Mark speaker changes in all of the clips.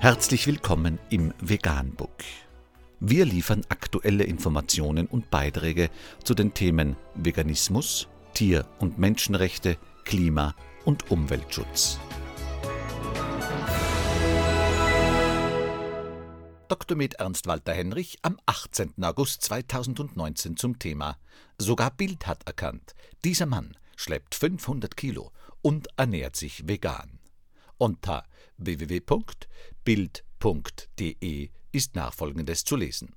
Speaker 1: Herzlich willkommen im Veganbook. Wir liefern aktuelle Informationen und Beiträge zu den Themen Veganismus, Tier- und Menschenrechte, Klima- und Umweltschutz. Dr. Med Ernst Walter Henrich am 18. August 2019 zum Thema Sogar Bild hat erkannt, dieser Mann schleppt 500 Kilo und ernährt sich vegan. Unter www.bild.de ist nachfolgendes zu lesen.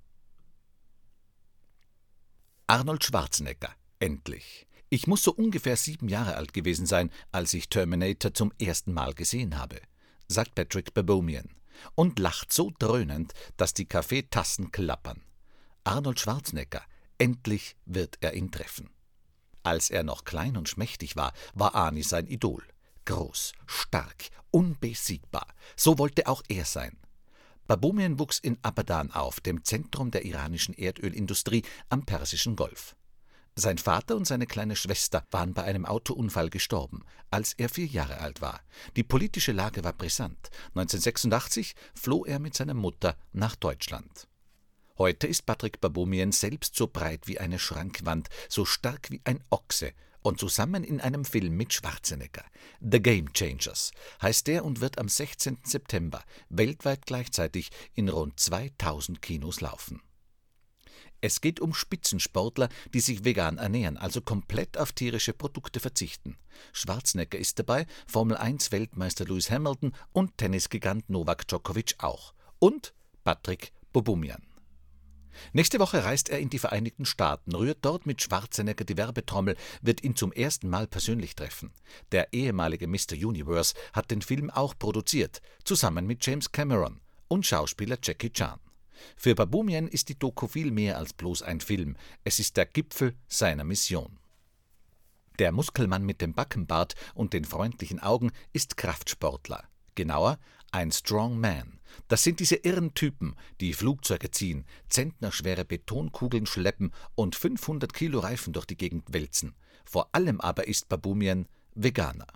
Speaker 1: Arnold Schwarzenegger, endlich. Ich muss so ungefähr sieben Jahre alt gewesen sein, als ich Terminator zum ersten Mal gesehen habe, sagt Patrick Babomian und lacht so dröhnend, dass die Kaffeetassen klappern. Arnold Schwarzenegger, endlich wird er ihn treffen. Als er noch klein und schmächtig war, war Arnie sein Idol. Groß, stark, unbesiegbar. So wollte auch er sein. Babumian wuchs in Abadan auf, dem Zentrum der iranischen Erdölindustrie am Persischen Golf. Sein Vater und seine kleine Schwester waren bei einem Autounfall gestorben, als er vier Jahre alt war. Die politische Lage war brisant. 1986 floh er mit seiner Mutter nach Deutschland. Heute ist Patrick Babomian selbst so breit wie eine Schrankwand, so stark wie ein Ochse und zusammen in einem Film mit Schwarzenegger. The Game Changers heißt der und wird am 16. September weltweit gleichzeitig in rund 2000 Kinos laufen. Es geht um Spitzensportler, die sich vegan ernähren, also komplett auf tierische Produkte verzichten. Schwarzenegger ist dabei, Formel 1 Weltmeister Lewis Hamilton und Tennisgigant Novak Djokovic auch. Und Patrick Bobumian. Nächste Woche reist er in die Vereinigten Staaten, rührt dort mit Schwarzenegger die Werbetrommel, wird ihn zum ersten Mal persönlich treffen. Der ehemalige Mr. Universe hat den Film auch produziert, zusammen mit James Cameron und Schauspieler Jackie Chan. Für Babumian ist die Doku viel mehr als bloß ein Film, es ist der Gipfel seiner Mission. Der Muskelmann mit dem Backenbart und den freundlichen Augen ist Kraftsportler. Genauer, ein Strong Man. Das sind diese irren Typen, die Flugzeuge ziehen, zentnerschwere Betonkugeln schleppen und 500 Kilo Reifen durch die Gegend wälzen. Vor allem aber ist Babumian Veganer.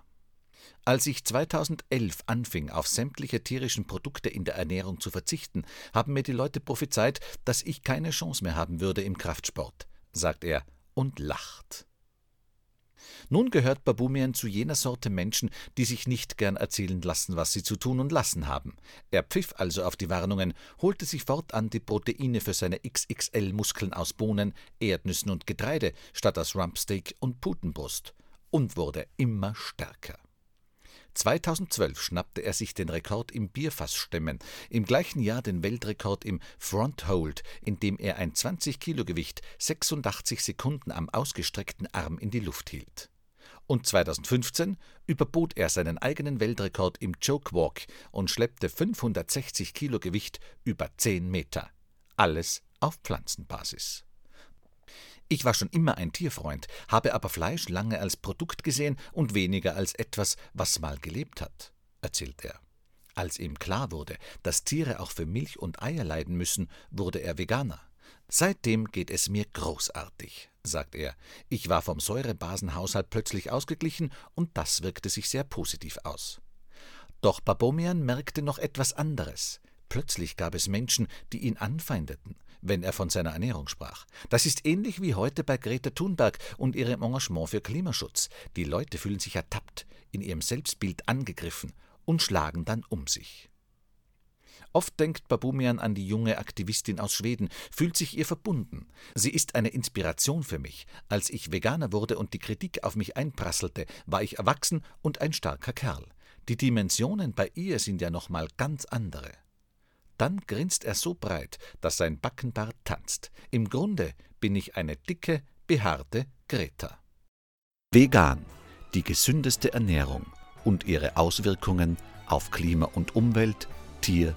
Speaker 1: Als ich 2011 anfing, auf sämtliche tierischen Produkte in der Ernährung zu verzichten, haben mir die Leute prophezeit, dass ich keine Chance mehr haben würde im Kraftsport, sagt er und lacht. Nun gehört Babumian zu jener Sorte Menschen, die sich nicht gern erzählen lassen, was sie zu tun und lassen haben. Er pfiff also auf die Warnungen, holte sich fortan die Proteine für seine XXL-Muskeln aus Bohnen, Erdnüssen und Getreide statt aus Rumpsteak und Putenbrust und wurde immer stärker. 2012 schnappte er sich den Rekord im Bierfassstemmen, im gleichen Jahr den Weltrekord im Fronthold, indem er ein 20 Kilo Gewicht 86 Sekunden am ausgestreckten Arm in die Luft hielt. Und 2015 überbot er seinen eigenen Weltrekord im Chokewalk und schleppte 560 Kilo Gewicht über 10 Meter. Alles auf Pflanzenbasis. Ich war schon immer ein Tierfreund, habe aber Fleisch lange als Produkt gesehen und weniger als etwas, was mal gelebt hat, erzählt er. Als ihm klar wurde, dass Tiere auch für Milch und Eier leiden müssen, wurde er Veganer. Seitdem geht es mir großartig, sagt er. Ich war vom Säurebasenhaushalt plötzlich ausgeglichen und das wirkte sich sehr positiv aus. Doch Babomian merkte noch etwas anderes. Plötzlich gab es Menschen, die ihn anfeindeten, wenn er von seiner Ernährung sprach. Das ist ähnlich wie heute bei Greta Thunberg und ihrem Engagement für Klimaschutz. Die Leute fühlen sich ertappt, in ihrem Selbstbild angegriffen und schlagen dann um sich. Oft denkt Babumian an die junge Aktivistin aus Schweden, fühlt sich ihr verbunden. Sie ist eine Inspiration für mich. Als ich Veganer wurde und die Kritik auf mich einprasselte, war ich erwachsen und ein starker Kerl. Die Dimensionen bei ihr sind ja noch mal ganz andere. Dann grinst er so breit, dass sein Backenbart tanzt. Im Grunde bin ich eine dicke, behaarte Greta. Vegan, die gesündeste Ernährung und ihre Auswirkungen auf Klima und Umwelt, Tier-